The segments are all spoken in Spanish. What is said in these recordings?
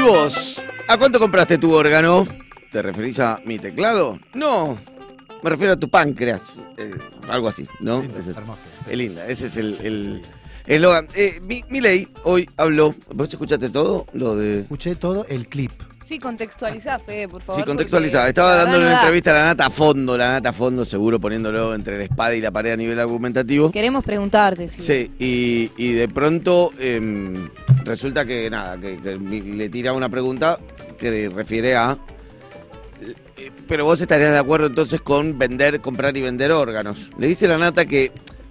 ¿Y vos? ¿A cuánto compraste tu órgano? ¿Te referís a mi teclado? No, me refiero a tu páncreas. eh, algo así, ¿no? Ese es, hermosa, sí. es linda, ese es el el- eslogan. Eh, mi, Milei hoy habló. ¿Vos escuchaste todo? Lo de. Escuché todo el clip. Sí, contextualizá, Fede, por favor. Sí, contextualizada. porque Estaba dándole una entrevista a la nata a fondo, la nata a fondo, seguro poniéndolo entre la espada y la pared a nivel argumentativo. Queremos preguntarte, sí. Sí, y, y de pronto em, resulta que nada, que, le tira una pregunta que refiere a. eh, Pero vos estarías de acuerdo entonces con vender, comprar y vender órganos. Le dice la nata que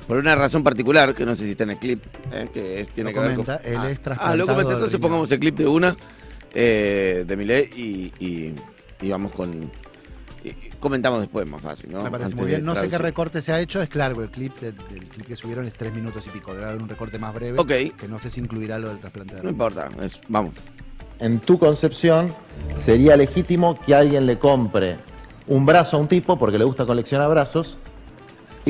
por una razón particular, que no sé si está en el clip, eh, que es, tiene Lo que ver con. él ah, es ah, lo comenté, entonces riñón. pongamos el clip de una eh, de Millet y, y, y vamos con. comentamos después, más fácil, ¿no? Me parece Antes muy bien. No sé qué recorte se ha hecho. Es claro, el clip, del, del clip que subieron es tres minutos y pico. Debe haber un recorte más breve. Ok. Que no sé si incluirá lo del trasplante de No importa, es- vamos. En tu concepción, sería legítimo que alguien le compre un brazo a un tipo porque le gusta coleccionar brazos.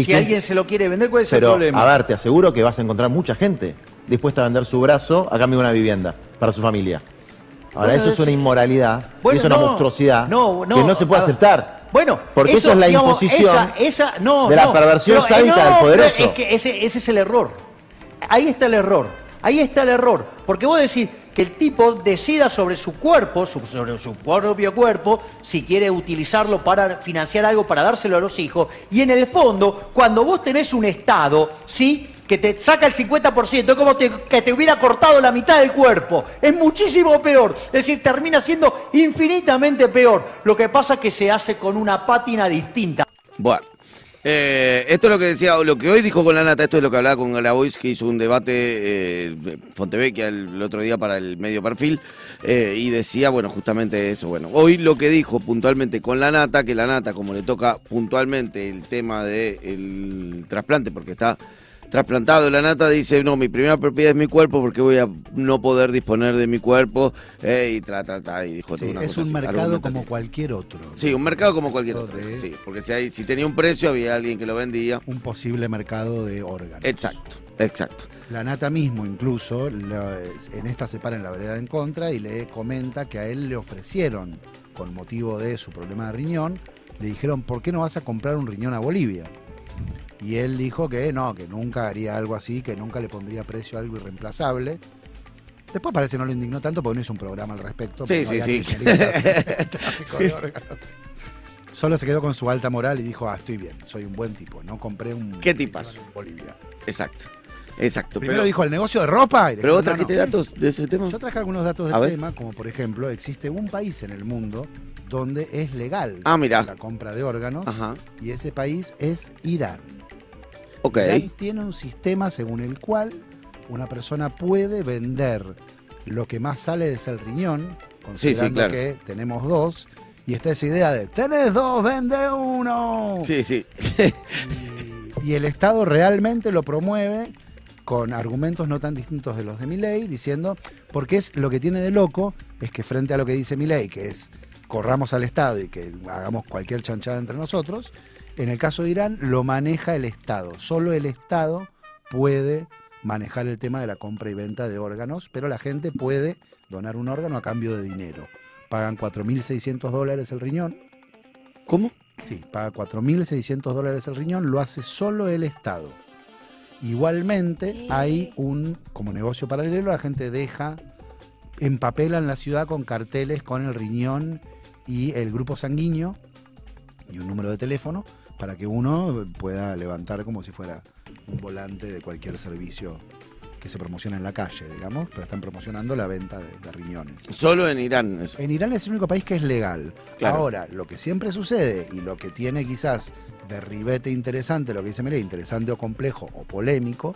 Si que- alguien se lo quiere vender, ¿cuál es Pero, el problema? a ver, te aseguro que vas a encontrar mucha gente dispuesta a vender su brazo a cambio de una vivienda para su familia. Ahora, Bueno, eso es una inmoralidad, y Bueno, es una monstruosidad No, no, que no se puede aceptar. Bueno, Porque eso es la digamos, imposición esa, esa- no, de la perversión pero, eh, sádica no, del pero poderoso. Es que ese, ese es el error. Ahí está el error. Ahí está el error. Porque vos decís el tipo decida sobre su cuerpo, sobre su propio cuerpo, si quiere utilizarlo para financiar algo, para dárselo a los hijos. Y en el fondo, cuando vos tenés un Estado, ¿sí? que te saca el 50%, es como te- que te hubiera cortado la mitad del cuerpo. Es muchísimo peor. Es decir, termina siendo infinitamente peor. Lo que pasa es que se hace con una pátina distinta. Bueno, eh, esto es lo que decía, lo que hoy dijo con la nata, esto es lo que hablaba con Grabois, que hizo un debate eh, Fontevecchia el, otro día para el medio perfil, eh, y decía, bueno, justamente eso. Bueno, hoy lo que dijo puntualmente con la nata, que la nata, como le toca puntualmente el tema del trasplante, porque está trasplantado, la nata dice, no, mi primera propiedad es mi cuerpo, porque voy a no poder disponer de mi cuerpo, eh, y tra, tra, tra, y dijo Sí, una es cosa un así, mercado como cualquier otro. Sí, un mercado como cualquier otro. De- Sí, porque si, hay, si tenía un precio, había alguien que lo vendía. Un posible mercado de órganos. Exacto, exacto. La nata mismo incluso la- en esta se para en la vereda en contra y le comenta que a él le ofrecieron, con motivo de su problema de riñón, le dijeron, ¿por qué no vas a comprar un riñón a Bolivia? Y él dijo que no, que nunca haría algo así, que nunca le pondría precio a algo irreemplazable. Después parece no lo indignó tanto porque no hizo un programa al respecto. Sí, no sí, sí. Solo se quedó con su alta moral y dijo, ah, estoy bien, soy un buen tipo, no compré un ¿Qué tipas? en Bolivia. Exacto, exacto. Primero pero, dijo el negocio de ropa. Y pero vos trajiste no. datos de ese tema. Yo traje algunos datos del tema, como por ejemplo, existe un país en el mundo donde es legal Ah, la compra de órganos Ajá, y ese país es Irán. ok. Irán tiene un sistema según el cual una persona puede vender lo que más sale es el riñón, considerando claro. que tenemos dos, y está esa idea de, tenés dos, vende uno. Sí, sí. Y, y el Estado realmente lo promueve con argumentos no tan distintos de los de Milei, diciendo, porque es lo que tiene de loco, es que frente a lo que dice Milei, que es corramos al Estado y que hagamos cualquier chanchada entre nosotros, en el caso de Irán lo maneja el Estado. Solo el Estado puede manejar el tema de la compra y venta de órganos, pero la gente puede donar un órgano a cambio de dinero. Pagan 4.600 dólares el riñón, ¿Cómo? Sí, paga 4.600 dólares el riñón, lo hace solo el Estado. Igualmente ¿Qué? hay un, como negocio paralelo, la gente deja, empapelan la ciudad con carteles con el riñón y el grupo sanguíneo y un número de teléfono para que uno pueda levantar como si fuera un volante de cualquier servicio que se promociona en la calle, digamos, pero están promocionando la venta de, de riñones. Solo en Irán. eso. En Irán es el único país que es legal. Claro. Ahora, lo que siempre sucede y lo que tiene quizás de ribete interesante, lo que dice Milei, interesante o complejo o polémico,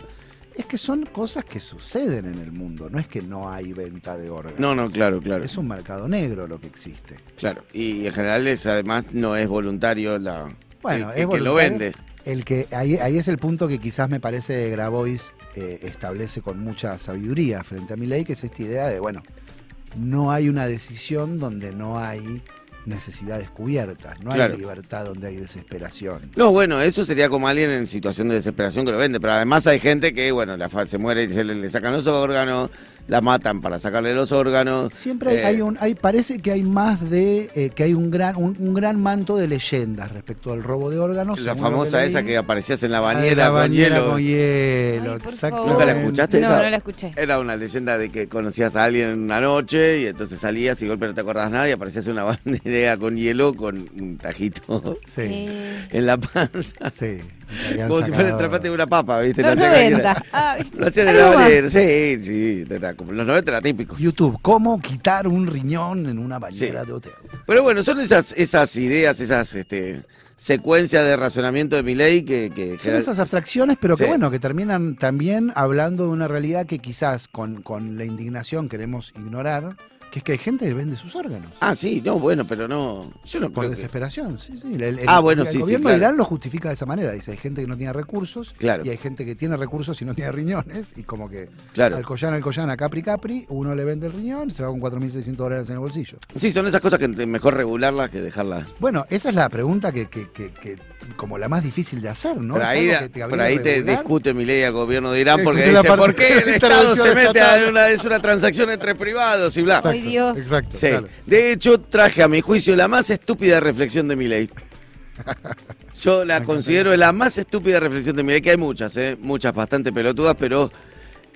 es que son cosas que suceden en el mundo. No es que no hay venta de órganos. No, no, claro, claro. Es un mercado negro lo que existe. Claro. Y en general es, además no es voluntario la Bueno, el, es el que lo vende. El que ahí, ahí es el punto que quizás me parece Grabois eh, establece con mucha sabiduría frente a mi ley, que es esta idea de, bueno, no hay una decisión donde no hay necesidades cubiertas, no hay libertad donde hay desesperación. No, bueno, eso sería como alguien en situación de desesperación que lo vende, pero además hay gente que, bueno, la se muere y se le, le sacan los órganos la matan para sacarle los órganos. Siempre hay, Eh, hay un, hay, parece que hay más de, eh, que hay un gran, un, un gran manto de leyendas respecto al robo de órganos. La famosa esa que aparecías en la Ah, bañera, con bañera hielo. con hielo, Ay. ¿Nunca la escuchaste No, esa? no la escuché. Era una leyenda de que conocías a alguien una noche y entonces salías y de golpe no te acordabas nada y aparecías en una bandera con hielo con un tajito Sí, Eh, en la panza. sí. Como si fuera el trapate de una papa, ¿viste? los cualquiera. 90. Ah, ¿viste? Lo hacían en la. Sí, sí. Los 90 era típico. YouTube, ¿cómo quitar un riñón en una bañera Sí. de hotel? Pero bueno, son esas, esas ideas, esas este, secuencias de razonamiento de mi ley que, que Son esas abstracciones, pero que bueno, que terminan también hablando de una realidad que quizás con, con la indignación queremos ignorar, que es que hay gente que vende sus órganos. Ah, sí, no, bueno, pero no. Yo no Por creo que- desesperación, sí, sí. El, el- Ah, bueno, el sí, sí, gobierno claro. de Irán lo justifica de esa manera. Dice, hay gente que no tiene recursos Claro. y hay gente que tiene recursos y no tiene riñones. Y como que Claro. al Collán, al Collán, a Capri, Capri, uno le vende el riñón, se va con 4.600 dólares en el bolsillo. Sí, son esas cosas que mejor regularlas que dejarlas. Bueno, esa es la pregunta que, que- que como la más difícil de hacer, ¿no? por ahí, te por ahí discute mi ley al gobierno de Irán porque dice, ¿por qué el Estado se mete a una, es una transacción entre privados y bla? Ay, Dios. Exacto, Sí. claro. De hecho, traje a mi juicio la más estúpida reflexión de mi ley. Yo la considero la más estúpida reflexión de mi ley, que hay muchas, ¿eh? muchas bastante pelotudas, pero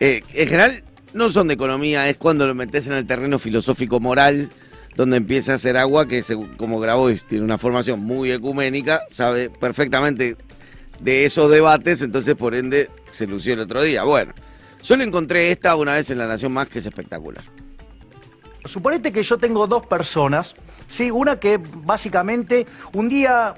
eh, en general no son de economía, es cuando lo metes en el terreno filosófico-moral, donde empieza a hacer agua, que según- como Grabois tiene una formación muy ecuménica, sabe perfectamente de esos debates, entonces por ende se lució el otro día. Bueno, yo le encontré esta una vez en La Nación Más, que es espectacular. Suponete que yo tengo dos personas, ¿sí? Una que básicamente un día,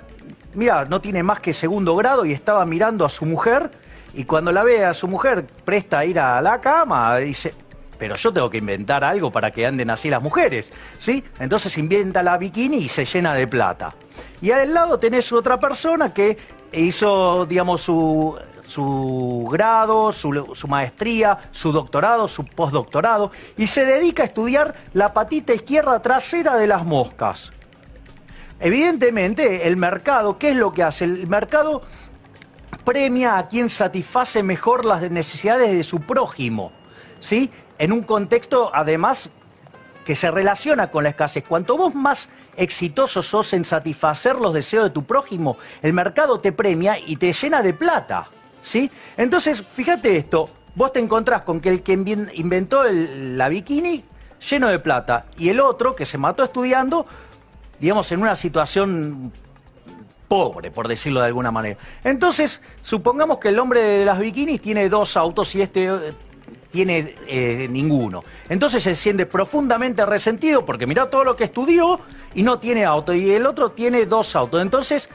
mira, no tiene más que segundo grado y estaba mirando a su mujer y cuando la ve a su mujer presta a ir a la cama, dice, pero yo tengo que inventar algo para que anden así las mujeres, ¿sí? Entonces inventa la bikini y se llena de plata. Y al lado tenés otra persona que hizo, digamos, su, su grado, su, su maestría, su doctorado, su postdoctorado, y se dedica a estudiar la patita izquierda trasera de las moscas. Evidentemente, el mercado, ¿qué es lo que hace? El mercado premia a quien satisface mejor las necesidades de su prójimo, ¿sí? En un contexto, además, que se relaciona con la escasez. Cuanto vos más exitoso sos en satisfacer los deseos de tu prójimo, el mercado te premia y te llena de plata, ¿sí? Entonces, fíjate esto, vos te encontrás con que el que inventó la bikini lleno de plata y el otro que se mató estudiando, digamos, en una situación pobre, por decirlo de alguna manera. Entonces, supongamos que el hombre de las bikinis tiene dos autos y este tiene eh, ninguno. Entonces se siente profundamente resentido porque mirá todo lo que estudió y no tiene auto y el otro tiene dos autos. Entonces,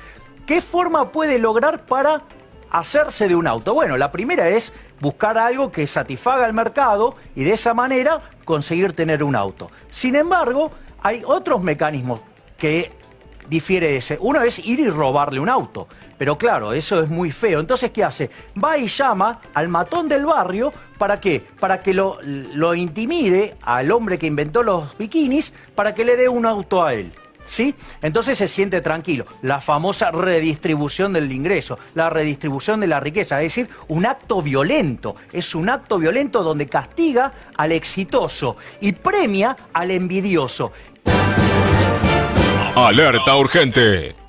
¿qué forma puede lograr para hacerse de un auto? Bueno, la primera es buscar algo que satisfaga el mercado y de esa manera conseguir tener un auto. Sin embargo, hay otros mecanismos que difiere ese. Uno es ir y robarle un auto. Pero claro, eso es muy feo. Entonces, ¿qué hace? Va y llama al matón del barrio. ¿Para qué? Para que lo, lo intimide al hombre que inventó los bikinis para que le dé un auto a él. ¿Sí? Entonces se siente tranquilo. La famosa redistribución del ingreso, la redistribución de la riqueza, es decir, un acto violento. Es un acto violento donde castiga al exitoso y premia al envidioso. Alerta urgente.